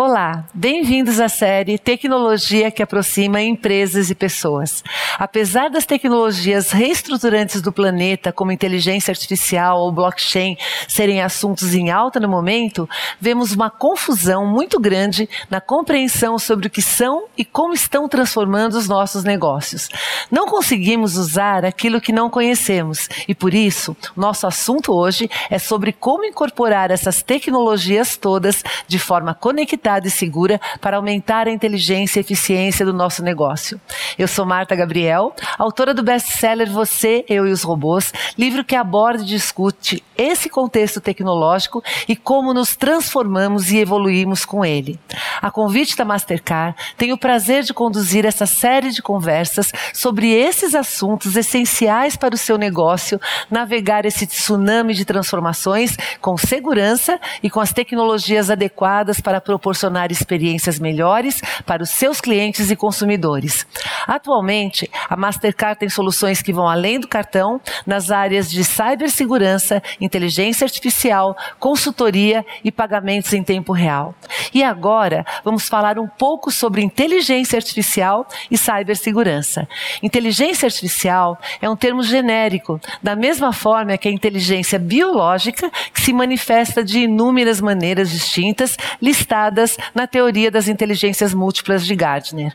Olá, bem-vindos à série Tecnologia que aproxima empresas e pessoas. Apesar das tecnologias reestruturantes do planeta, como inteligência artificial ou blockchain, serem assuntos em alta no momento, vemos uma confusão muito grande na compreensão sobre o que são e como estão transformando os nossos negócios. Não conseguimos usar aquilo que não conhecemos e, por isso, nosso assunto hoje é sobre como incorporar essas tecnologias todas de forma conectada e segura para aumentar a inteligência e eficiência do nosso negócio. Eu sou Marta Gabriel, autora do best-seller Você, Eu e os Robôs, livro que aborda e discute esse contexto tecnológico e como nos transformamos e evoluímos com ele. A convite da Mastercard, tenho o prazer de conduzir essa série de conversas sobre esses assuntos essenciais para o seu negócio, navegar esse tsunami de transformações com segurança e com as tecnologias adequadas para proporcionar proporcionar experiências melhores para os seus clientes e consumidores. Atualmente, a Mastercard tem soluções que vão além do cartão nas áreas de cibersegurança, inteligência artificial, consultoria e pagamentos em tempo real. E agora, vamos falar um pouco sobre inteligência artificial e cibersegurança. Inteligência artificial é um termo genérico, da mesma forma que a inteligência biológica, que se manifesta de inúmeras maneiras distintas, listadas na teoria das inteligências múltiplas de Gardner.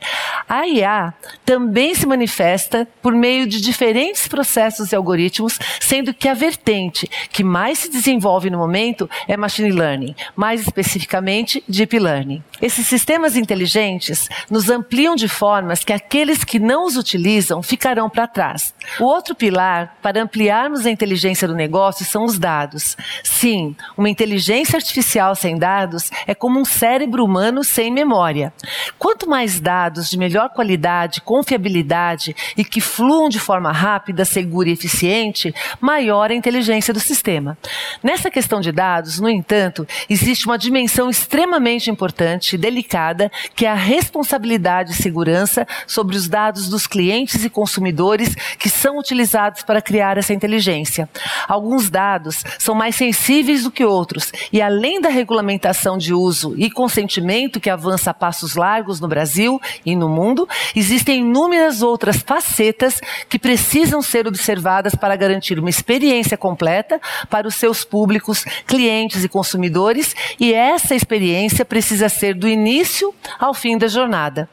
A IA também se manifesta por meio de diferentes processos e algoritmos, sendo que a vertente que mais se desenvolve no momento é machine learning, mais especificamente deep learning. Esses sistemas inteligentes nos ampliam de formas que aqueles que não os utilizam ficarão para trás. O outro pilar para ampliarmos a inteligência do negócio são os dados. Sim, uma inteligência artificial sem dados é como um cérebro cérebro humano sem memória. Quanto mais dados de melhor qualidade, confiabilidade e que fluam de forma rápida, segura e eficiente, maior a inteligência do sistema. Nessa questão de dados, no entanto, existe uma dimensão extremamente importante e delicada, que é a responsabilidade e segurança sobre os dados dos clientes e consumidores que são utilizados para criar essa inteligência. Alguns dados são mais sensíveis do que outros e, além da regulamentação de uso e consentimento que avança a passos largos no Brasil e no mundo, existem inúmeras outras facetas que precisam ser observadas para garantir uma experiência completa para os seus públicos, clientes e consumidores, e essa experiência precisa ser do início ao fim da jornada.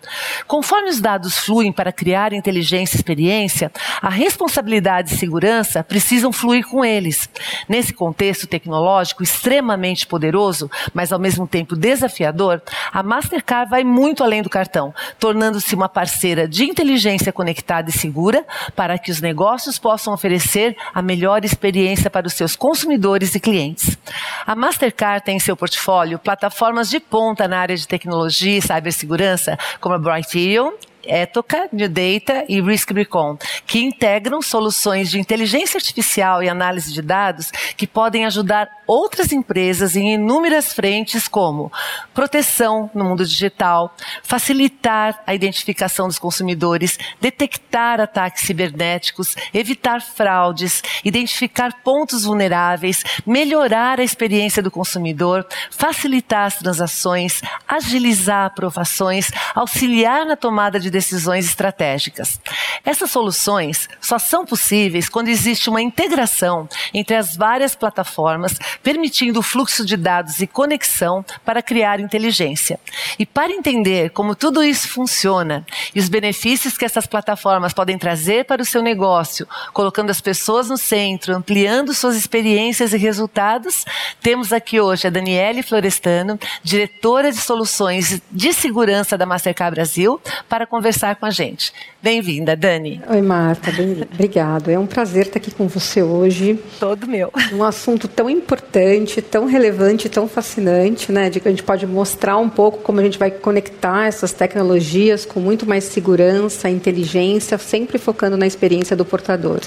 Conforme os dados fluem para criar inteligência e experiência, a responsabilidade e segurança precisam fluir com eles. Nesse contexto tecnológico extremamente poderoso, mas ao mesmo tempo desafiador, a Mastercard vai muito além do cartão, tornando-se uma parceira de inteligência conectada e segura para que os negócios possam oferecer a melhor experiência para os seus consumidores e clientes. A Mastercard tem em seu portfólio plataformas de ponta na área de tecnologia e cibersegurança, como a Brighterion Etoca, New Data e Risk Recon, que integram soluções de inteligência artificial e análise de dados que podem ajudar outras empresas em inúmeras frentes, como proteção no mundo digital, facilitar a identificação dos consumidores, detectar ataques cibernéticos, evitar fraudes, identificar pontos vulneráveis, melhorar a experiência do consumidor, facilitar as transações, agilizar aprovações, auxiliar na tomada de decisões estratégicas. Essas soluções só são possíveis quando existe uma integração entre as várias plataformas, permitindo o fluxo de dados e conexão para criar inteligência. E para entender como tudo isso funciona e os benefícios que essas plataformas podem trazer para o seu negócio, colocando as pessoas no centro, ampliando suas experiências e resultados, temos aqui hoje a Daniele Florestano, diretora de soluções de segurança da Mastercard Brasil, para conversar conversar com a gente. Bem-vinda, Dani. Oi, Marta. Bem, obrigado. É um prazer estar aqui com você hoje. Todo meu. Um assunto tão importante, tão relevante, tão fascinante, né? De que a gente pode mostrar um pouco como a gente vai conectar essas tecnologias com muito mais segurança, inteligência, sempre focando na experiência do portador.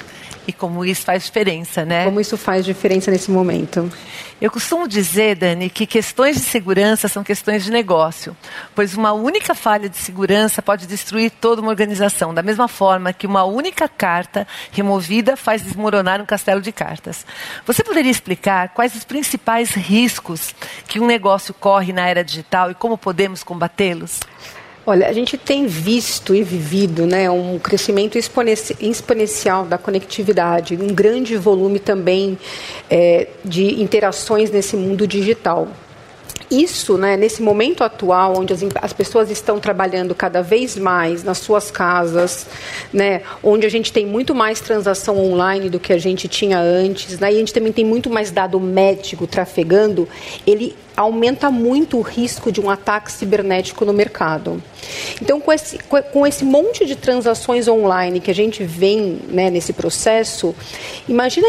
E como isso faz diferença, né? Como isso faz diferença nesse momento. Eu costumo dizer, Dani, que questões de segurança são questões de negócio, pois uma única falha de segurança pode destruir toda uma organização, da mesma forma que uma única carta removida faz desmoronar um castelo de cartas. Você poderia explicar quais os principais riscos que um negócio corre na era digital e como podemos combatê-los? Olha, a gente tem visto e vivido né, um crescimento exponencial da conectividade, um grande volume também é, de interações nesse mundo digital. Isso, né, nesse momento atual, onde as, as, pessoas estão trabalhando cada vez mais nas suas casas, né, onde a gente tem muito mais transação online do que a gente tinha antes, né, e a gente também tem muito mais dado médico trafegando, ele aumenta muito o risco de um ataque cibernético no mercado. Então, com esse, com esse monte de transações online que a gente vem né, nesse processo, imagina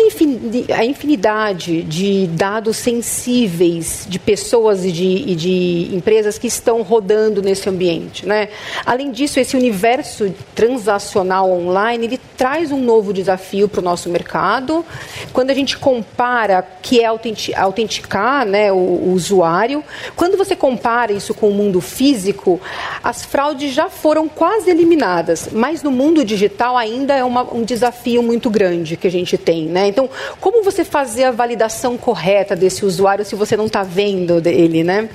a infinidade de dados sensíveis de pessoas e de, e de empresas que estão rodando nesse ambiente. Né? Além disso, esse universo transacional online, ele traz um novo desafio para o nosso mercado. Quando a gente compara que é autenticar né, o, usuário, quando você compara isso com o mundo físico, as fraudes já foram quase eliminadas, mas no mundo digital ainda é uma, um desafio muito grande que a gente tem. Né? Então, como você fazer a validação correta desse usuário se você não está vendo ele? Né?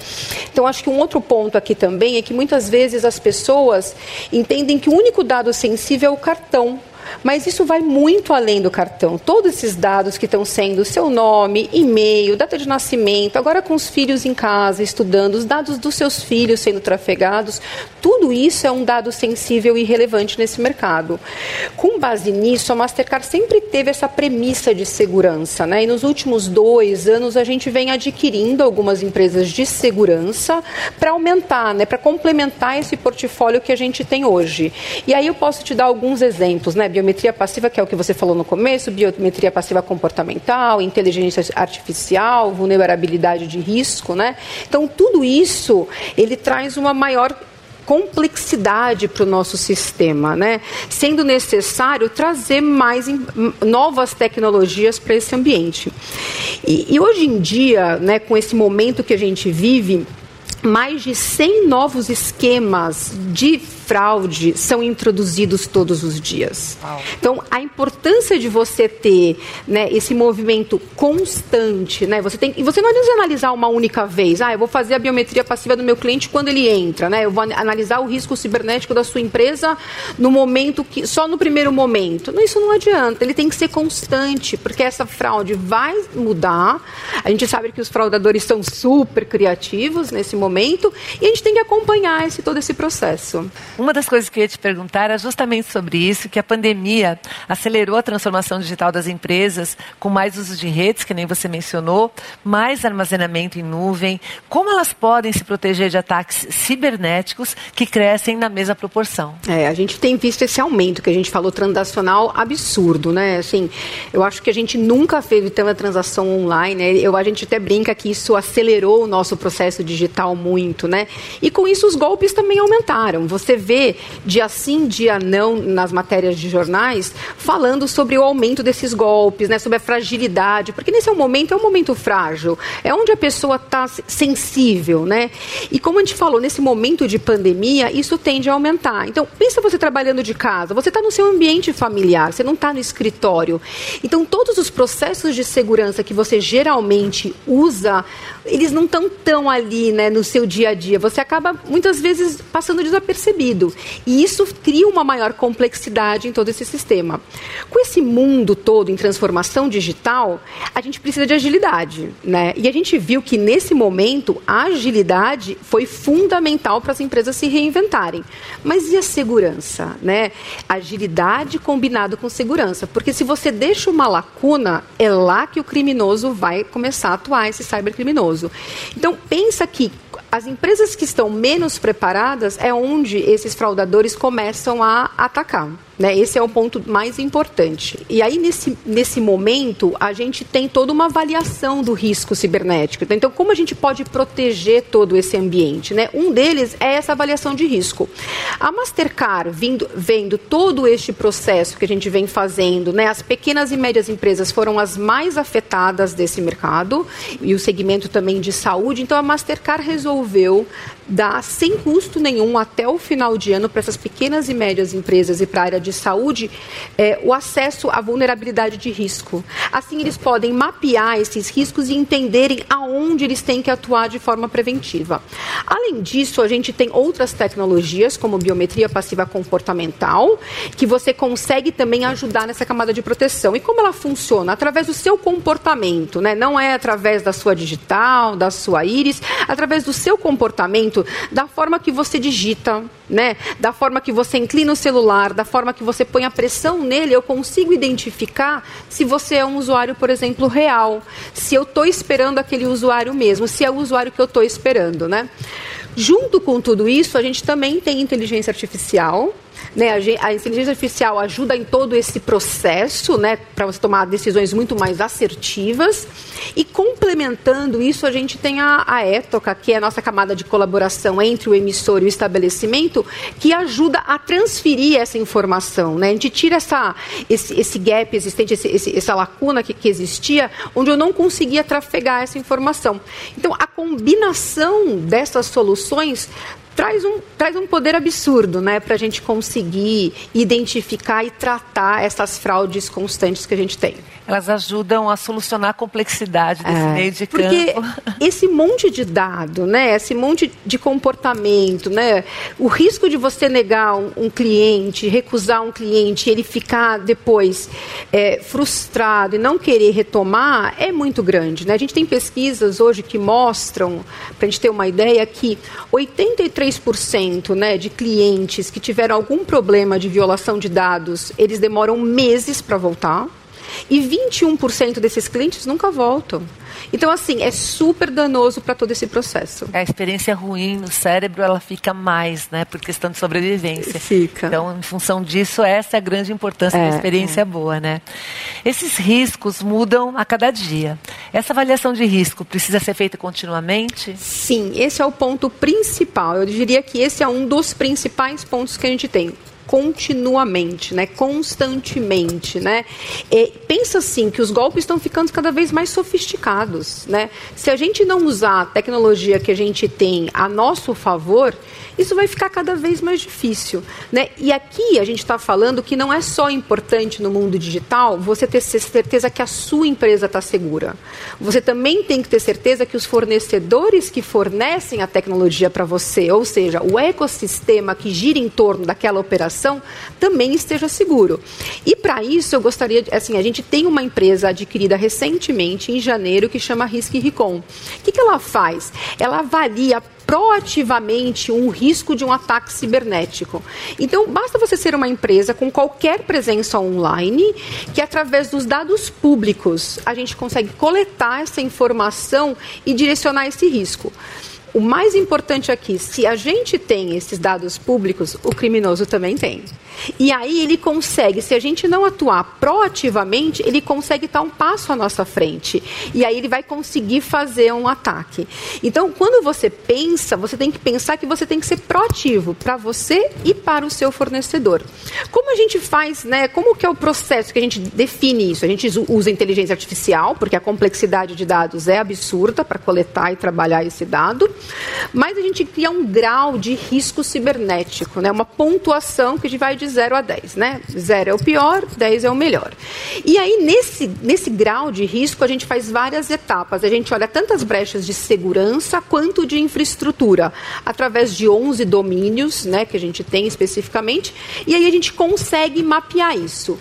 Então, acho que um outro ponto aqui também é que muitas vezes as pessoas entendem que o único dado sensível é o cartão. Mas isso vai muito além do cartão. Todos esses dados que estão sendo seu nome, e-mail, data de nascimento, agora com os filhos em casa estudando, os dados dos seus filhos sendo trafegados, tudo isso é um dado sensível e relevante nesse mercado. Com base nisso, a Mastercard sempre teve essa premissa de segurança, né? E nos últimos dois anos a gente vem adquirindo algumas empresas de segurança para aumentar, né? Para complementar esse portfólio que a gente tem hoje. E aí eu posso te dar alguns exemplos, né? Biometria passiva, que é o que você falou no começo, biometria passiva comportamental, inteligência artificial, vulnerabilidade de risco, né? Então, tudo isso, ele traz uma maior complexidade para o nosso sistema, né? sendo necessário trazer mais novas tecnologias para esse ambiente. E, e, hoje em dia, né, com esse momento que a gente vive, mais de 100 novos esquemas de fraude são introduzidos todos os dias. Então, a importância de você ter né, esse movimento constante, né, você tem, e você não precisa analisar uma única vez. Ah, eu vou fazer a biometria passiva do meu cliente quando ele entra, né? Eu vou analisar o risco cibernético da sua empresa no momento que só no primeiro momento. Não, isso não adianta. Ele tem que ser constante, porque essa fraude vai mudar. A gente sabe que os fraudadores são super criativos nesse momento e a gente tem que acompanhar esse todo esse processo. Uma das coisas que eu ia te perguntar era justamente sobre isso, que a pandemia acelerou a transformação digital das empresas, com mais uso de redes, que nem você mencionou, mais armazenamento em nuvem. Como elas podem se proteger de ataques cibernéticos que crescem na mesma proporção? É, a gente tem visto esse aumento que a gente falou transacional absurdo, né? Assim, eu acho que a gente nunca fez tanta transação online. Né? Eu, a gente até brinca que isso acelerou o nosso processo digital muito, né? E com isso os golpes também aumentaram. Você vê vê dia sim, dia não nas matérias de jornais falando sobre o aumento desses golpes, né, sobre a fragilidade, porque nesse é momento é um momento frágil, é onde a pessoa está sensível, né? E como a gente falou, nesse momento de pandemia, isso tende a aumentar. Então, pensa você trabalhando de casa, você está no seu ambiente familiar, você não está no escritório. Então, todos os processos de segurança que você geralmente usa, eles não estão tão ali, né, no seu dia a dia. Você acaba muitas vezes passando desapercebido. E isso cria uma maior complexidade em todo esse sistema. Com esse mundo todo em transformação digital, a gente precisa de agilidade. Né? E a gente viu que, nesse momento, a agilidade foi fundamental para as empresas se reinventarem. Mas e a segurança? Né? Agilidade combinado com segurança. Porque se você deixa uma lacuna, é lá que o criminoso vai começar a atuar, esse cybercriminoso. Então, pensa que as empresas que estão menos preparadas é onde esses fraudadores começam a atacar. Né? Esse é o ponto mais importante. E aí, nesse, nesse momento, a gente tem toda uma avaliação do risco cibernético. Então, como a gente pode proteger todo esse ambiente? Né? Um deles é essa avaliação de risco. A Mastercard, vindo, vendo todo este processo que a gente vem fazendo, né? as pequenas e médias empresas foram as mais afetadas desse mercado, e o segmento também de saúde, então a Mastercard resolveu resolveu dar sem custo nenhum até o final de ano para essas pequenas e médias empresas e para a área de saúde é, o acesso à vulnerabilidade de risco. Assim, eles podem mapear esses riscos e entenderem aonde eles têm que atuar de forma preventiva. Além disso, a gente tem outras tecnologias, como biometria passiva comportamental, que você consegue também ajudar nessa camada de proteção. E como ela funciona? Através do seu comportamento, né? não é através da sua digital, da sua íris, através do seu comportamento da forma que você digita, né? Da forma que você inclina o celular, da forma que você põe a pressão nele, eu consigo identificar se você é um usuário, por exemplo, real, se eu estou esperando aquele usuário mesmo, se é o usuário que eu estou esperando, né? Junto com tudo isso, a gente também tem inteligência artificial, né, a, inteligência artificial ajuda em todo esse processo, né, para você tomar decisões muito mais assertivas. E complementando isso, a gente tem a, a que é a nossa camada de colaboração entre o emissor e o estabelecimento, que ajuda a transferir essa informação. Né? A gente tira essa, esse, esse gap existente, esse, esse, essa lacuna que, que existia, onde eu não conseguia trafegar essa informação. Então, a combinação dessas soluções traz um, traz um poder absurdo né, para a gente conseguir identificar e tratar essas fraudes constantes que a gente tem. Elas ajudam a solucionar a complexidade desse é, meio de porque campo. esse monte de dado, né, esse monte de comportamento, né, o risco de você negar um, um cliente, recusar um cliente, ele ficar depois é, frustrado e não querer retomar é muito grande. Né? A gente tem pesquisas hoje que mostram, para a gente ter uma ideia, que 83% né, de clientes que tiveram algum problema de violação de dados, eles demoram meses para voltar. E 21% desses clientes nunca voltam. Então, assim, é super danoso para todo esse processo. A experiência ruim no cérebro, ela fica mais, né? Por questão de sobrevivência. Fica. Então, em função disso, essa é a grande importância é, da experiência é. boa, né? Esses riscos mudam a cada dia. Essa avaliação de risco precisa ser feita continuamente? Sim, esse é o ponto principal. Eu diria que esse é um dos principais pontos que a gente tem continuamente, né, constantemente, né? E pensa assim que os golpes estão ficando cada vez mais sofisticados, né? Se a gente não usar a tecnologia que a gente tem a nosso favor, isso vai ficar cada vez mais difícil. Né? E aqui a gente está falando que não é só importante no mundo digital você ter certeza que a sua empresa está segura. Você também tem que ter certeza que os fornecedores que fornecem a tecnologia para você, ou seja, o ecossistema que gira em torno daquela operação, também esteja seguro. E para isso eu gostaria, assim, a gente tem uma empresa adquirida recentemente, em janeiro, que chama Risk Recon. O que, que ela faz? Ela avalia proativamente um risco de um ataque cibernético. Então, basta você ser uma empresa com qualquer presença online, que através dos dados públicos a gente consegue coletar essa informação e direcionar esse risco. O mais importante aqui, se a gente tem esses dados públicos, o criminoso também tem. E aí ele consegue, se a gente não atuar proativamente, ele consegue estar um passo à nossa frente. E aí ele vai conseguir fazer um ataque. Então, quando você pensa, você tem que pensar que você tem que ser proativo para você e para o seu fornecedor. Como a gente faz, né? Como que é o processo que a gente define isso? A gente usa inteligência artificial, porque a complexidade de dados é absurda para coletar e trabalhar esse dado. Mas a gente cria um grau de risco cibernético, né? uma pontuação que vai de 0 a 10. Né? 0 é o pior, 10 é o melhor. E aí, nesse, nesse grau de risco, a gente faz várias etapas. A gente olha tantas brechas de segurança quanto de infraestrutura, através de 11 domínios né, que a gente tem especificamente, e aí a gente consegue mapear isso.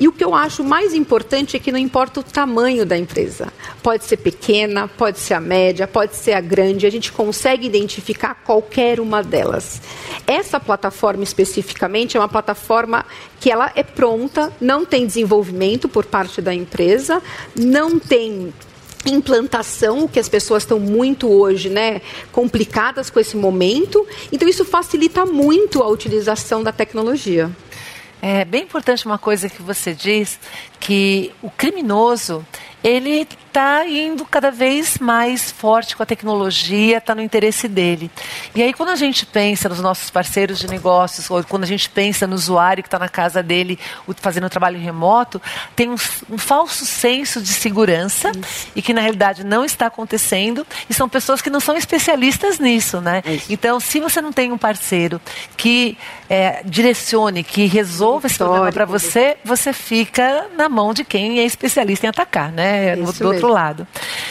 E o que eu acho mais importante é que não importa o tamanho da empresa. Pode ser pequena, pode ser a média, pode ser a grande, a gente consegue identificar qualquer uma delas. Essa plataforma especificamente é uma plataforma que ela é pronta, não tem desenvolvimento por parte da empresa, não tem implantação, que as pessoas estão muito hoje, né, complicadas com esse momento. Então isso facilita muito a utilização da tecnologia. É bem importante uma coisa que você diz, que o criminoso, ele está indo cada vez mais forte com a tecnologia, está no interesse dele. E aí, quando a gente pensa nos nossos parceiros de negócios, ou quando a gente pensa no usuário que está na casa dele fazendo trabalho remoto, tem um, um falso senso de segurança Isso. e que na realidade não está acontecendo. E são pessoas que não são especialistas nisso, né? Isso. Então, se você não tem um parceiro que é, direcione, que resolva esse problema para você, você fica na mão de quem é especialista em atacar, né? No, do outro lado.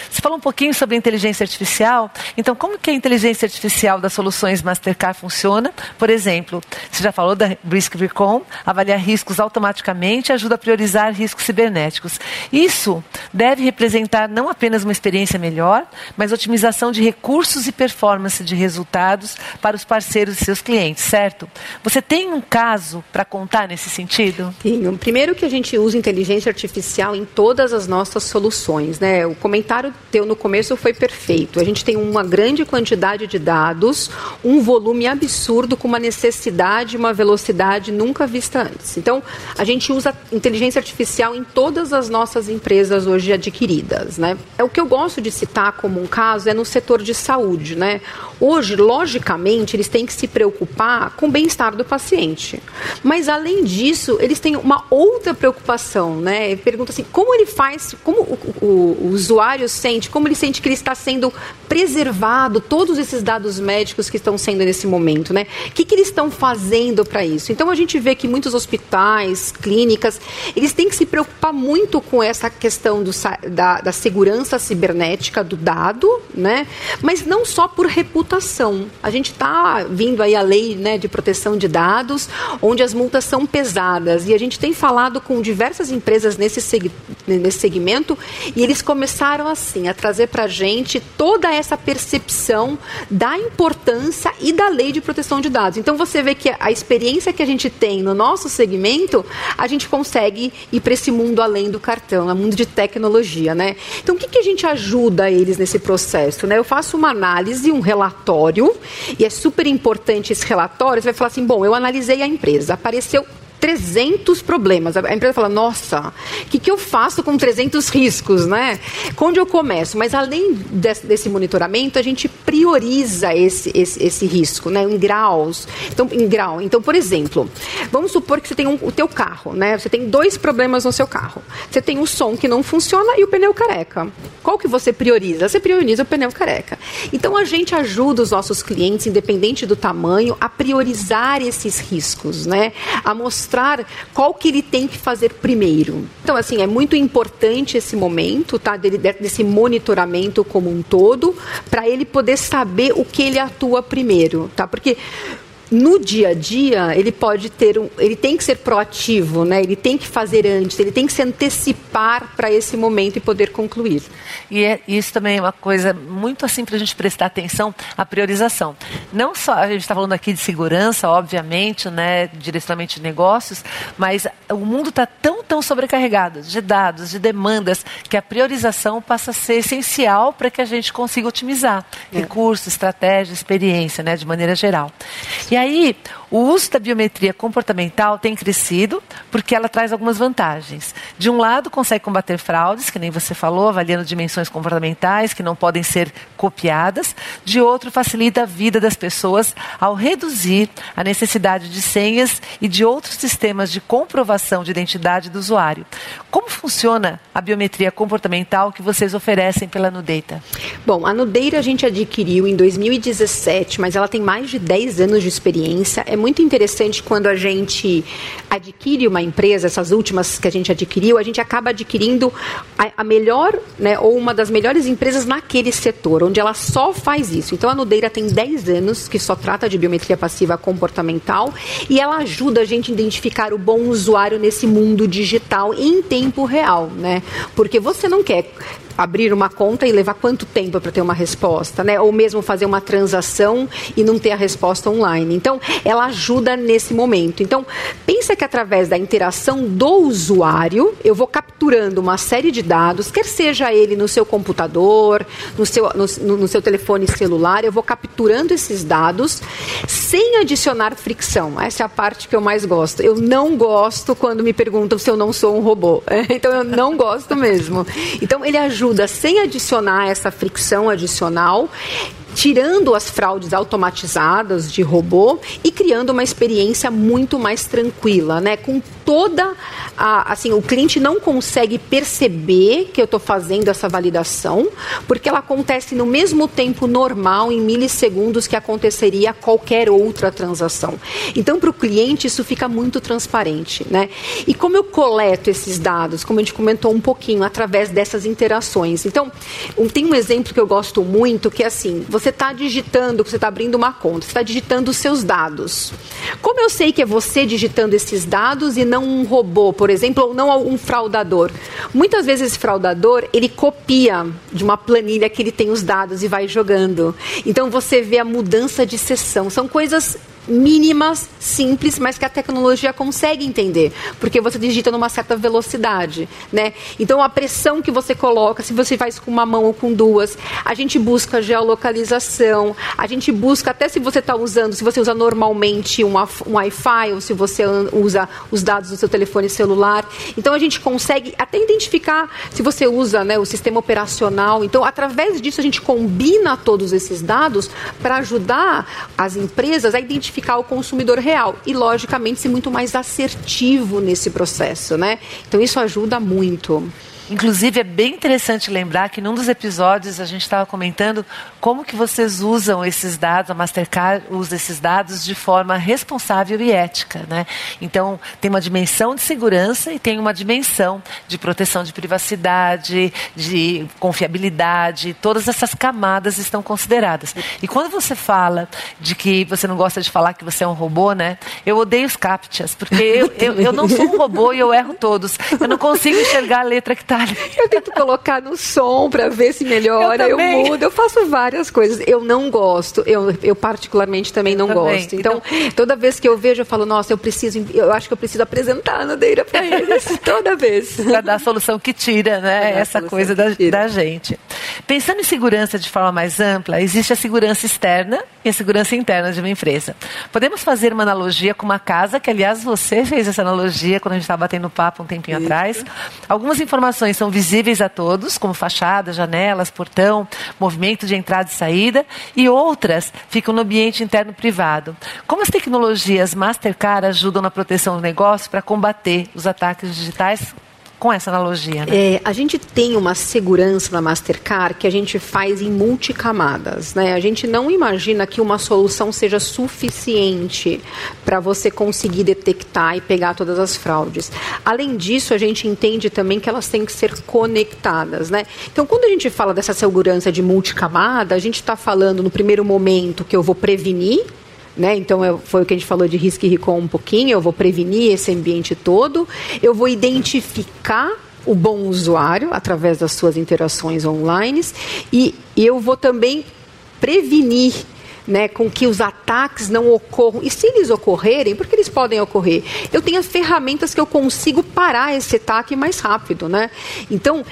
Você falou um pouquinho sobre inteligência artificial. Então, como que a inteligência artificial das soluções Mastercard funciona? Por exemplo, você já falou da Risk Recon, avaliar riscos automaticamente ajuda a priorizar riscos cibernéticos. Isso deve representar não apenas uma experiência melhor, mas otimização de recursos e performance de resultados para os parceiros e seus clientes, certo? Você tem um caso para contar nesse sentido? Tenho. Primeiro que a gente usa inteligência artificial em todas as nossas soluções, né? O comentário teu no começo foi perfeito. A gente tem uma grande quantidade de dados, um volume absurdo com uma necessidade, uma velocidade nunca vista antes. Então, a gente usa inteligência artificial em todas as nossas empresas hoje adquiridas, né? É o que eu gosto de citar como um caso é no setor de saúde, né? Hoje, logicamente, eles têm que se preocupar com o bem-estar do paciente. Mas além disso, eles têm uma outra preocupação, né? Pergunta assim, como ele faz, como o, o, o usuário sente, como ele sente que ele está sendo preservado, todos esses dados médicos que estão sendo nesse momento, né? O que, que eles estão fazendo para isso? Então a gente vê que muitos hospitais, clínicas, eles têm que se preocupar muito com essa questão do, da, da segurança cibernética do dado, né? Mas não só por reputação. A gente está vindo aí a lei né, de proteção de dados, onde as multas são pesadas. E a gente tem falado com diversas empresas nesse, nesse segmento e eles começaram assim a trazer para a gente toda essa percepção da importância e da lei de proteção de dados. Então você vê que a experiência que a gente tem no nosso segmento, a gente consegue ir para esse mundo além do cartão, é mundo de tecnologia, né? Então o que, que a gente ajuda eles nesse processo, né? Eu faço uma análise, um relatório e é super importante esse relatório. Você vai falar assim, bom, eu analisei a empresa, apareceu 300 problemas. A empresa fala, nossa, o que, que eu faço com 300 riscos, né? Onde eu começo? Mas além desse, desse monitoramento, a gente prioriza esse, esse, esse, risco, né? Em graus. Então, em grau. Então, por exemplo, vamos supor que você tem um, o teu carro, né? Você tem dois problemas no seu carro. Você tem o som que não funciona e o pneu careca. Qual que você prioriza? Você prioriza o pneu careca. Então, a gente ajuda os nossos clientes, independente do tamanho, a priorizar esses riscos, né? A mostrar mostrar qual que ele tem que fazer primeiro. Então, assim, é muito importante esse momento, tá? desse monitoramento como um todo, para ele poder saber o que ele atua primeiro, tá? Porque no dia a dia, ele pode ter um, ele tem que ser proativo, né? Ele tem que fazer antes, ele tem que se antecipar para esse momento e poder concluir. E é, isso também é uma coisa muito assim para a gente prestar atenção, a priorização. Não só a gente está falando aqui de segurança, obviamente, né, direcionamento de negócios, mas o mundo está tão tão sobrecarregado de dados, de demandas, que a priorização passa a ser essencial para que a gente consiga otimizar é. recursos, estratégia, experiência, né, de maneira geral. E aí, aí o uso da biometria comportamental tem crescido porque ela traz algumas vantagens. De um lado, consegue combater fraudes, que nem você falou, avaliando dimensões comportamentais que não podem ser copiadas. De outro, facilita a vida das pessoas ao reduzir a necessidade de senhas e de outros sistemas de comprovação de identidade do usuário. Como funciona a biometria comportamental que vocês oferecem pela Nudeita? Bom, a Nudeira a gente adquiriu em 2017, mas ela tem mais de 10 anos de experiência experiência. É muito interessante quando a gente adquire uma empresa, essas últimas que a gente adquiriu, a gente acaba adquirindo a, a melhor, né, ou uma das melhores empresas naquele setor, onde ela só faz isso. Então a Nudeira tem 10 anos que só trata de biometria passiva comportamental e ela ajuda a gente a identificar o bom usuário nesse mundo digital em tempo real, né? Porque você não quer abrir uma conta e levar quanto tempo para ter uma resposta, né? Ou mesmo fazer uma transação e não ter a resposta online. Então, ela ajuda nesse momento. Então, pensa que através da interação do usuário, eu vou capturando uma série de dados, quer seja ele no seu computador, no seu, no, no seu telefone celular, eu vou capturando esses dados sem adicionar fricção. Essa é a parte que eu mais gosto. Eu não gosto quando me perguntam se eu não sou um robô. Então, eu não gosto mesmo. Então, ele ajuda ajuda sem adicionar essa fricção adicional tirando as fraudes automatizadas de robô e criando uma experiência muito mais tranquila, né? Com toda a, assim, o cliente não consegue perceber que eu estou fazendo essa validação, porque ela acontece no mesmo tempo normal, em milissegundos, que aconteceria qualquer outra transação. Então, para o cliente, isso fica muito transparente, né? E como eu coleto esses dados, como a gente comentou um pouquinho, através dessas interações. Então, tem um exemplo que eu gosto muito, que é assim, você está digitando, você está abrindo uma conta, você está digitando os seus dados. Como eu sei que é você digitando esses dados e não um robô, por exemplo, ou não um fraudador? Muitas vezes esse fraudador, ele copia de uma planilha que ele tem os dados e vai jogando. Então você vê a mudança de sessão. São coisas mínimas, simples, mas que a tecnologia consegue entender, porque você digita numa certa velocidade, né? Então a pressão que você coloca, se você faz com uma mão ou com duas, a gente busca geolocalização, a gente busca até se você está usando, se você usa normalmente um, um Wi-Fi ou se você usa os dados do seu telefone celular, então a gente consegue até identificar se você usa, né, o sistema operacional. Então através disso a gente combina todos esses dados para ajudar as empresas a identificar identificar o consumidor real e, logicamente, ser muito mais assertivo nesse processo, né? Então, isso ajuda muito. Inclusive, é bem interessante lembrar que num dos episódios a gente estava comentando como que vocês usam esses dados, a Mastercard usa esses dados de forma responsável e ética. Né? Então, tem uma dimensão de segurança e tem uma dimensão de proteção de privacidade, de confiabilidade, todas essas camadas estão consideradas. E quando você fala de que você não gosta de falar que você é um robô, né? eu odeio os captchas, porque eu, eu, eu não sou um robô e eu erro todos. Eu não consigo enxergar a letra que está eu tento colocar no som para ver se melhora, eu, eu, mudo, eu faço várias coisas. Eu não gosto, eu, eu particularmente também não também. gosto. Então, então, toda vez que eu vejo, eu falo, nossa, eu preciso, eu acho que eu preciso apresentar a Nadeira para eles, toda vez. Para dar a solução que tira, né? Essa coisa da, da gente. Pensando em segurança de forma mais ampla, existe a segurança externa e a segurança interna de uma empresa. Podemos fazer uma analogia com uma casa, que aliás você fez essa analogia quando a gente estava batendo papo um tempinho Isso. atrás. Algumas informações são visíveis a todos, como fachada, janelas, portão, movimento de entrada e saída, e outras ficam no ambiente interno privado. Como as tecnologias Mastercard ajudam na proteção do negócio para combater os ataques digitais com essa analogia. Né? É, a gente tem uma segurança na Mastercard que a gente faz em multicamadas. Né? A gente não imagina que uma solução seja suficiente para você conseguir detectar e pegar todas as fraudes. Além disso, a gente entende também que elas têm que ser conectadas. Né? Então, quando a gente fala dessa segurança de multicamada, a gente está falando no primeiro momento que eu vou prevenir né? Então, eu, foi o que a gente falou de risco e recall um pouquinho. Eu vou prevenir esse ambiente todo, eu vou identificar o bom usuário através das suas interações online e eu vou também prevenir né, com que os ataques não ocorram. E se eles ocorrerem, porque eles podem ocorrer, eu tenho as ferramentas que eu consigo parar esse ataque mais rápido. Né? Então,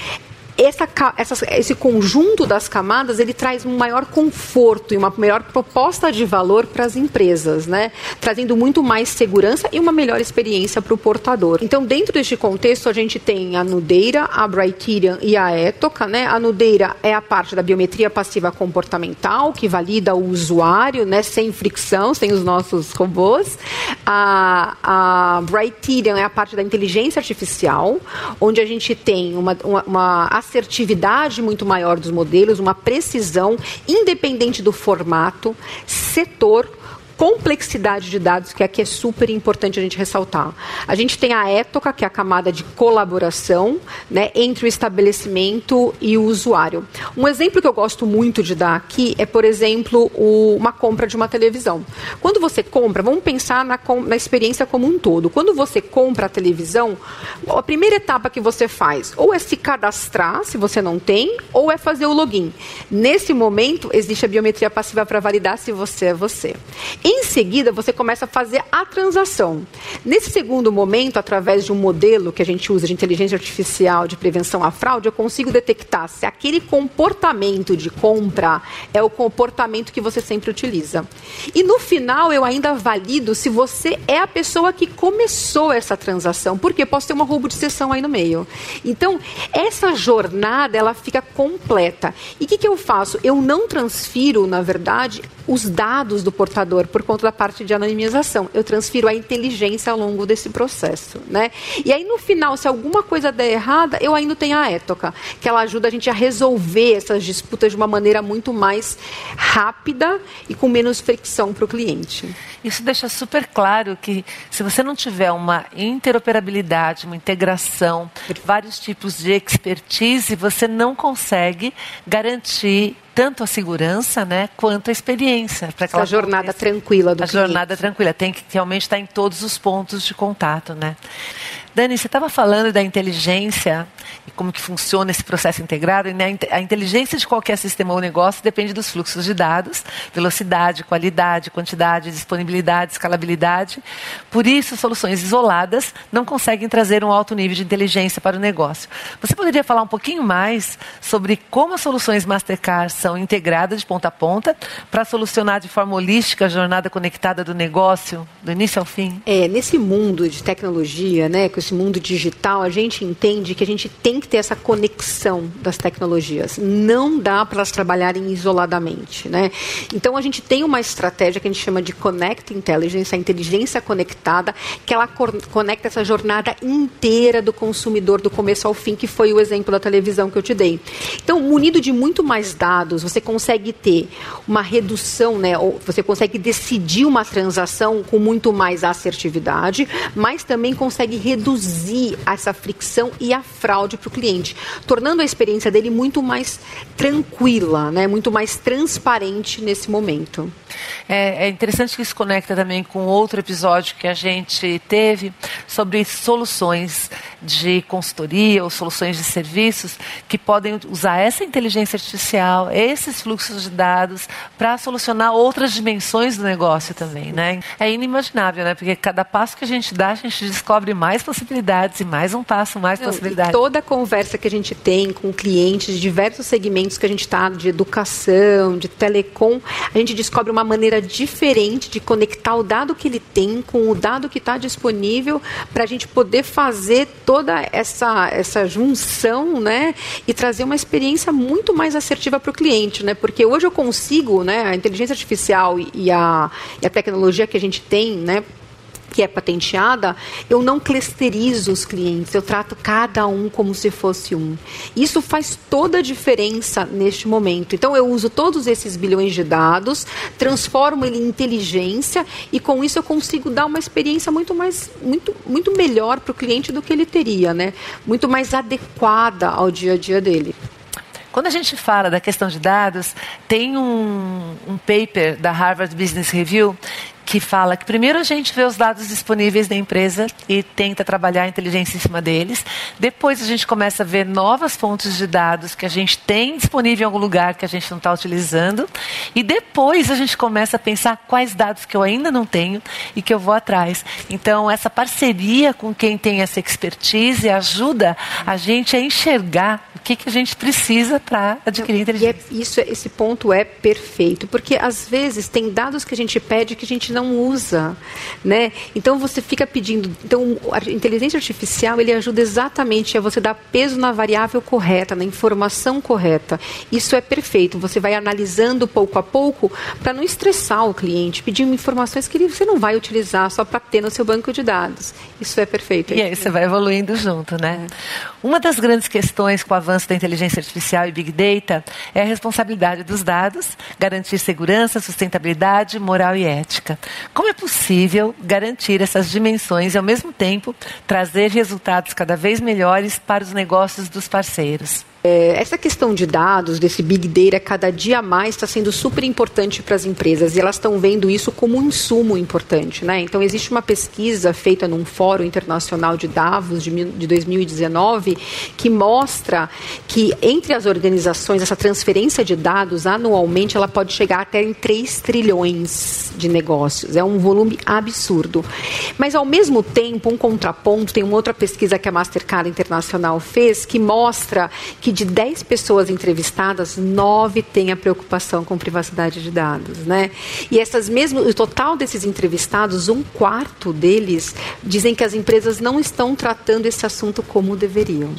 essa, essa, esse conjunto das camadas ele traz um maior conforto e uma melhor proposta de valor para as empresas, né? trazendo muito mais segurança e uma melhor experiência para o portador. Então, dentro deste contexto, a gente tem a Nudeira, a Brighterian e a Etoca. Né? A Nudeira é a parte da biometria passiva comportamental, que valida o usuário né? sem fricção, sem os nossos robôs. A, a Brighterian é a parte da inteligência artificial, onde a gente tem uma, uma, uma assertividade muito maior dos modelos, uma precisão, independente do formato, setor complexidade de dados, que aqui é super importante a gente ressaltar. A gente tem a étoca, que é a camada de colaboração né, entre o estabelecimento e o usuário. Um exemplo que eu gosto muito de dar aqui é, por exemplo, o, uma compra de uma televisão. Quando você compra, vamos pensar na, na experiência como um todo. Quando você compra a televisão, a primeira etapa que você faz ou é se cadastrar, se você não tem, ou é fazer o login. Nesse momento, existe a biometria passiva para validar se você é você. Em seguida, você começa a fazer a transação. Nesse segundo momento, através de um modelo que a gente usa de inteligência artificial de prevenção à fraude, eu consigo detectar se aquele comportamento de compra é o comportamento que você sempre utiliza. E no final, eu ainda valido se você é a pessoa que começou essa transação, porque posso ter uma roubo de sessão aí no meio. Então, essa jornada ela fica completa. E o que, que eu faço? Eu não transfiro, na verdade, os dados do portador por conta da parte de anonimização. Eu transfiro a inteligência ao longo desse processo, né? E aí no final, se alguma coisa der errada, eu ainda tenho a étoca, que ela ajuda a gente a resolver essas disputas de uma maneira muito mais rápida e com menos fricção para o cliente. Isso deixa super claro que se você não tiver uma interoperabilidade, uma integração, vários tipos de expertise, você não consegue garantir tanto a segurança, né, quanto a experiência. Para a jornada tranquila do A cliente. jornada tranquila tem que realmente estar em todos os pontos de contato, né? Dani, você estava falando da inteligência e como que funciona esse processo integrado. E né, a inteligência de qualquer sistema ou negócio depende dos fluxos de dados, velocidade, qualidade, quantidade, disponibilidade, escalabilidade. Por isso, soluções isoladas não conseguem trazer um alto nível de inteligência para o negócio. Você poderia falar um pouquinho mais sobre como as soluções Mastercard são integradas de ponta a ponta para solucionar de forma holística a jornada conectada do negócio, do início ao fim? É, nesse mundo de tecnologia, né, esse mundo digital, a gente entende que a gente tem que ter essa conexão das tecnologias. Não dá para elas trabalharem isoladamente. Né? Então, a gente tem uma estratégia que a gente chama de Connect Intelligence, a inteligência conectada, que ela conecta essa jornada inteira do consumidor, do começo ao fim, que foi o exemplo da televisão que eu te dei. Então, munido de muito mais dados, você consegue ter uma redução, né, ou você consegue decidir uma transação com muito mais assertividade, mas também consegue reduzir reduzir essa fricção e a fraude para o cliente, tornando a experiência dele muito mais tranquila, né, muito mais transparente nesse momento. É, é, interessante que isso conecta também com outro episódio que a gente teve sobre soluções de consultoria ou soluções de serviços que podem usar essa inteligência artificial, esses fluxos de dados, para solucionar outras dimensões do negócio também. Né? É inimaginável, né? porque cada passo que a gente dá, a gente descobre mais possibilidades e mais um passo, mais Não, possibilidades. toda a conversa que a gente tem com clientes de diversos segmentos que a gente está, de educação, de telecom, a gente descobre uma maneira diferente de conectar o dado que ele tem com o dado que está disponível para a gente poder fazer toda essa, essa junção né, e trazer uma experiência muito mais assertiva para o cliente. Né? Porque hoje eu consigo, né, a inteligência artificial e a, e a tecnologia que a gente tem, né, que é patenteada, eu não clusterizo os clientes, eu trato cada um como se fosse um. Isso faz toda a diferença neste momento. Então, eu uso todos esses bilhões de dados, transformo ele em inteligência e com isso eu consigo dar uma experiência muito mais, muito, muito melhor para o cliente do que ele teria, né? Muito mais adequada ao dia a dia dele. Quando a gente fala da questão de dados, tem um, um paper da Harvard Business Review que fala que primeiro a gente vê os dados disponíveis da empresa e tenta trabalhar a inteligência em cima deles. Depois a gente começa a ver novas fontes de dados que a gente tem disponível em algum lugar que a gente não está utilizando. E depois a gente começa a pensar quais dados que eu ainda não tenho e que eu vou atrás. Então, essa parceria com quem tem essa expertise ajuda a gente a enxergar o que, que a gente precisa para adquirir inteligência. E é, isso, esse ponto é perfeito, porque às vezes tem dados que a gente pede que a gente não não usa, né? Então você fica pedindo, então a inteligência artificial ele ajuda exatamente a você dar peso na variável correta, na informação correta. Isso é perfeito. Você vai analisando pouco a pouco para não estressar o cliente, pedindo informações que você não vai utilizar só para ter no seu banco de dados. Isso é perfeito. E aí você vai evoluindo junto, né? É. Uma das grandes questões com o avanço da inteligência artificial e big data é a responsabilidade dos dados, garantir segurança, sustentabilidade, moral e ética. Como é possível garantir essas dimensões e, ao mesmo tempo, trazer resultados cada vez melhores para os negócios dos parceiros? É, essa questão de dados, desse Big Data, cada dia mais está sendo super importante para as empresas e elas estão vendo isso como um insumo importante. Né? Então, existe uma pesquisa feita num fórum internacional de Davos de, de 2019 que mostra que entre as organizações, essa transferência de dados anualmente ela pode chegar até em 3 trilhões de negócios. É um volume absurdo. Mas, ao mesmo tempo, um contraponto, tem uma outra pesquisa que a Mastercard Internacional fez que mostra que que de 10 pessoas entrevistadas, 9 têm a preocupação com privacidade de dados. Né? E essas mesmas, o total desses entrevistados, um quarto deles dizem que as empresas não estão tratando esse assunto como deveriam.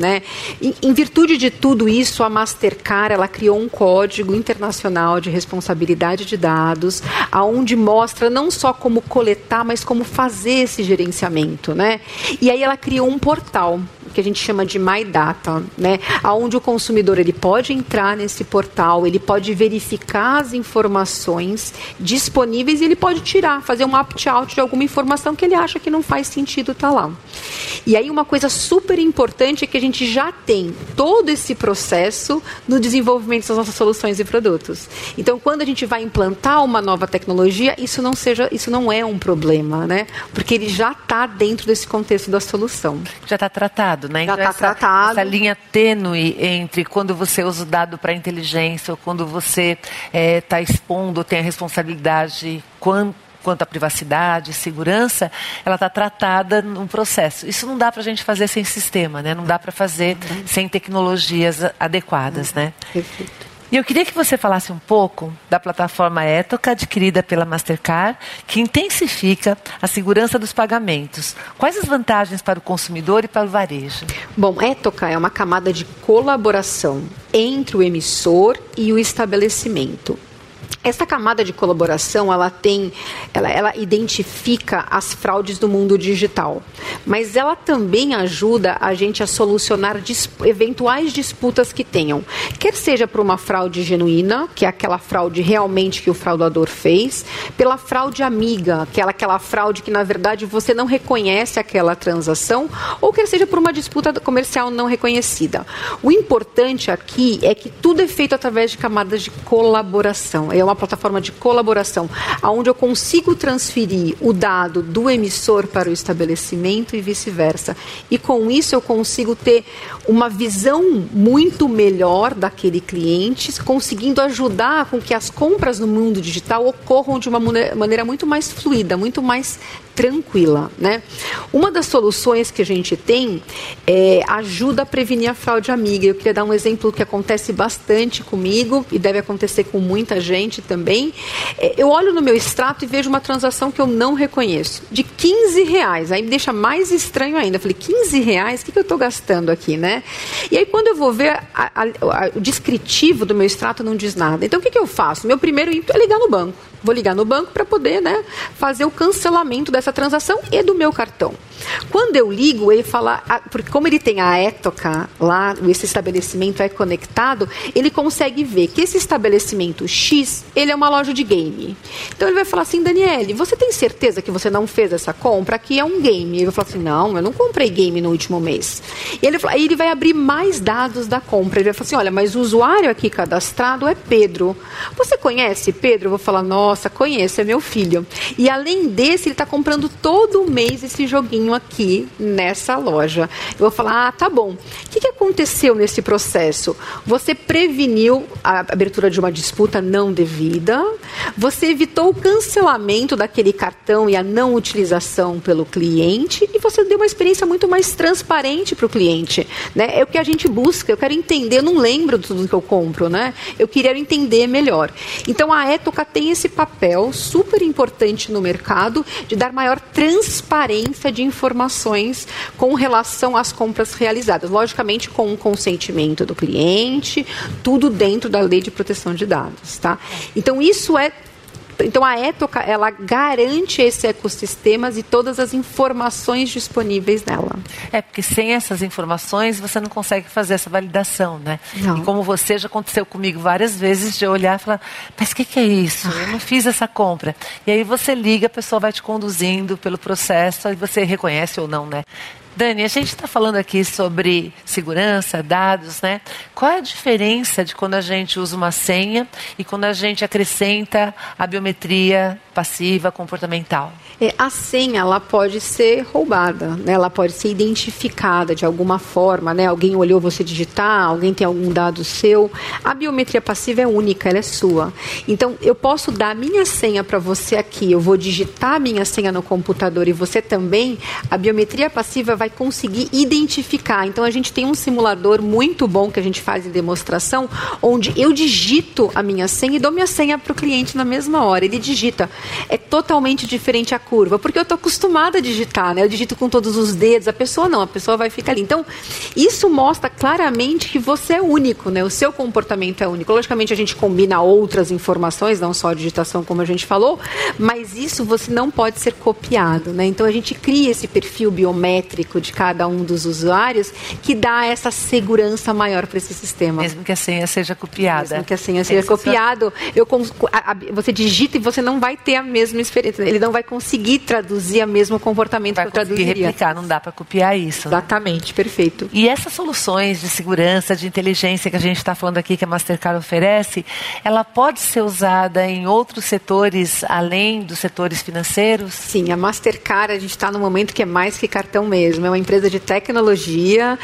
Né? Em, em, virtude de tudo isso, a Mastercard ela criou um código internacional de responsabilidade de dados, aonde mostra não só como coletar, mas como fazer esse gerenciamento, né? E aí ela criou um portal que a gente chama de My Data, né? Onde o consumidor ele pode entrar nesse portal, ele pode verificar as informações disponíveis e ele pode tirar, fazer um opt-out de alguma informação que ele acha que não faz sentido estar tá lá. E aí uma coisa super importante é que a gente já tem todo esse processo no desenvolvimento das nossas soluções e produtos. Então, quando a gente vai implantar uma nova tecnologia, isso não seja, isso não é um problema, né? Porque ele já está dentro desse contexto da solução. Já está tratado, né? Já está então, tratado. Essa linha tênue entre quando você usa o dado para inteligência ou quando você está eh, é, expondo, tem a responsabilidade quanto quanto à privacidade, segurança, ela está tratada num processo. Isso não dá para a gente fazer sem sistema, né? Não dá para fazer uhum. sem tecnologias adequadas, uhum. né? Perfeito. E eu queria que você falasse um pouco da plataforma Etoca, adquirida pela Mastercard, que intensifica a segurança dos pagamentos. Quais as vantagens para o consumidor e para o varejo? Bom, Etoca é uma camada de colaboração entre o emissor e o estabelecimento. Essa camada de colaboração, ela tem, ela, ela identifica as fraudes do mundo digital, mas ela também ajuda a gente a solucionar dis, eventuais disputas que tenham, quer seja por uma fraude genuína, que é aquela fraude realmente que o fraudador fez, pela fraude amiga, que é aquela fraude que na verdade você não reconhece aquela transação, ou quer seja por uma disputa comercial não reconhecida. O importante aqui é que tudo é feito através de camadas de colaboração. É uma plataforma de colaboração, onde eu consigo transferir o dado do emissor para o estabelecimento e vice-versa. E com isso eu consigo ter uma visão muito melhor daquele cliente, conseguindo ajudar com que as compras no mundo digital ocorram de uma maneira muito mais fluida, muito mais tranquila, né? Uma das soluções que a gente tem é, ajuda a prevenir a fraude amiga. Eu queria dar um exemplo que acontece bastante comigo e deve acontecer com muita gente também. É, eu olho no meu extrato e vejo uma transação que eu não reconheço, de 15 reais. Aí me deixa mais estranho ainda. Eu falei, 15 reais? O que, que eu estou gastando aqui, né? E aí quando eu vou ver a, a, a, o descritivo do meu extrato não diz nada. Então o que, que eu faço? Meu primeiro ímpeto é ligar no banco. Vou ligar no banco para poder né, fazer o cancelamento dessa transação e do meu cartão. Quando eu ligo, ele fala, porque como ele tem a étoca lá, esse estabelecimento é conectado, ele consegue ver que esse estabelecimento X, ele é uma loja de game. Então ele vai falar assim, Daniele, você tem certeza que você não fez essa compra? Aqui é um game. Ele vai falar assim, não, eu não comprei game no último mês. E ele, ele vai abrir mais dados da compra. Ele vai falar assim, olha, mas o usuário aqui cadastrado é Pedro. Você conhece Pedro? Eu vou falar, nossa, conheço, é meu filho. E além desse, ele está comprando todo mês esse joguinho aqui nessa loja. Eu vou falar, ah, tá bom. O que, que aconteceu nesse processo? Você preveniu a abertura de uma disputa não devida, você evitou o cancelamento daquele cartão e a não utilização pelo cliente e você deu uma experiência muito mais transparente para o cliente. Né? É o que a gente busca, eu quero entender, eu não lembro de tudo que eu compro, né? Eu queria entender melhor. Então a Étoca tem esse papel super importante no mercado de dar maior transparência de informações com relação às compras realizadas. Logicamente, com o consentimento do cliente, tudo dentro da lei de proteção de dados. Tá? Então, isso é Então a Étoca, ela garante esse ecossistema e todas as informações disponíveis nela. É, porque sem essas informações você não consegue fazer essa validação, né? Não. E como você já aconteceu comigo várias vezes de olhar e falar, mas o que, que, é isso? Eu não fiz essa compra. E aí você liga, a pessoa vai te conduzindo pelo processo e você reconhece ou não, né? Dani, a gente está falando aqui sobre segurança, dados, né? Qual é a diferença de quando a gente usa uma senha e quando a gente acrescenta a biometria passiva comportamental? É, a senha ela pode ser roubada, né? ela pode ser identificada de alguma forma, né? alguém olhou você digitar, alguém tem algum dado seu. A biometria passiva é única, ela é sua. Então eu posso dar minha senha para você aqui, eu vou digitar minha senha no computador e você também, a biometria passiva vai conseguir identificar. Então a gente tem um simulador muito bom que a gente faz em demonstração, onde eu digito a minha senha e dou minha senha para o cliente na mesma hora. Ele digita é totalmente diferente a curva, porque eu estou acostumada a digitar, né? Eu digito com todos os dedos, a pessoa não, a pessoa vai ficar ali. Então, isso mostra claramente que você é único, né? O seu comportamento é único. Logicamente, a gente combina outras informações, não só a digitação, como a gente falou, mas isso você não pode ser copiado, né? Então, a gente cria esse perfil biométrico de cada um dos usuários que dá essa segurança maior para esse sistema. Mesmo que a senha seja copiada. Mesmo que a senha seja copiada, eu, você digita e você não vai ter a mesma experiência. Ele não vai conseguir traduzir o mesmo comportamento vai que eu traduziria. replicar, não dá para copiar isso. Né? Exatamente, né? perfeito. E essas soluções de segurança, de inteligência que a gente está falando aqui, que a Mastercard oferece, ela pode ser usada em outros setores além dos setores financeiros? Sim, a Mastercard, a gente está no momento que é mais que cartão mesmo. É uma empresa de tecnologia.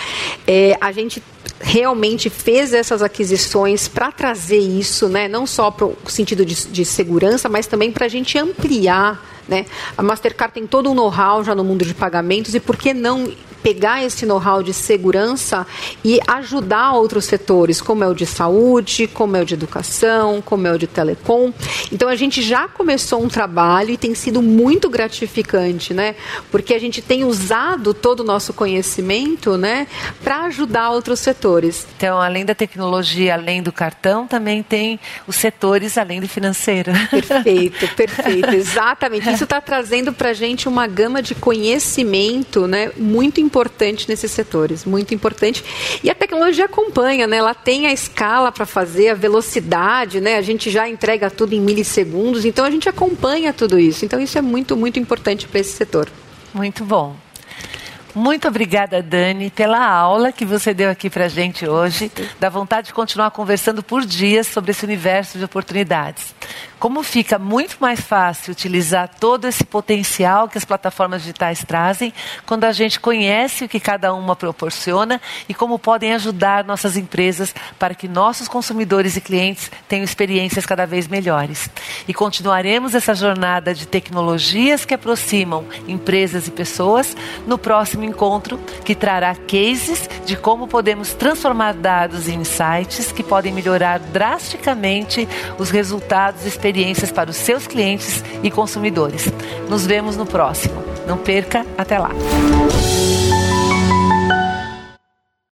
É, a gente realmente fez essas aquisições para trazer isso, né, não só para o sentido de, de segurança, mas também para a gente ampliar né? A Mastercard tem todo um know-how já no mundo de pagamentos e por que não pegar esse know-how de segurança e ajudar outros setores, como é o de saúde, como é o de educação, como é o de telecom. Então a gente já começou um trabalho e tem sido muito gratificante, né? Porque a gente tem usado todo o nosso conhecimento, né, para ajudar outros setores. Então, além da tecnologia, além do cartão, também tem os setores além do financeiro. Perfeito, perfeito, exatamente. Isso está trazendo para a gente uma gama de conhecimento, né, muito importante nesses setores, muito importante. E a tecnologia acompanha, né? Ela tem a escala para fazer, a velocidade, né? A gente já entrega tudo em milissegundos, então a gente acompanha tudo isso. Então isso é muito, muito importante para esse setor. Muito bom. Muito obrigada, Dani, pela aula que você deu aqui para a gente hoje. Dá vontade de continuar conversando por dias sobre esse universo de oportunidades como fica muito mais fácil utilizar todo esse potencial que as plataformas digitais trazem quando a gente conhece o que cada uma proporciona e como podem ajudar nossas empresas para que nossos consumidores e clientes tenham experiências cada vez melhores. E continuaremos essa jornada de tecnologias que aproximam empresas e pessoas no próximo encontro, que trará cases de como podemos transformar dados em insights que podem melhorar drasticamente os resultados e experiências para os seus clientes e consumidores. Nos vemos no próximo. Não perca, até lá.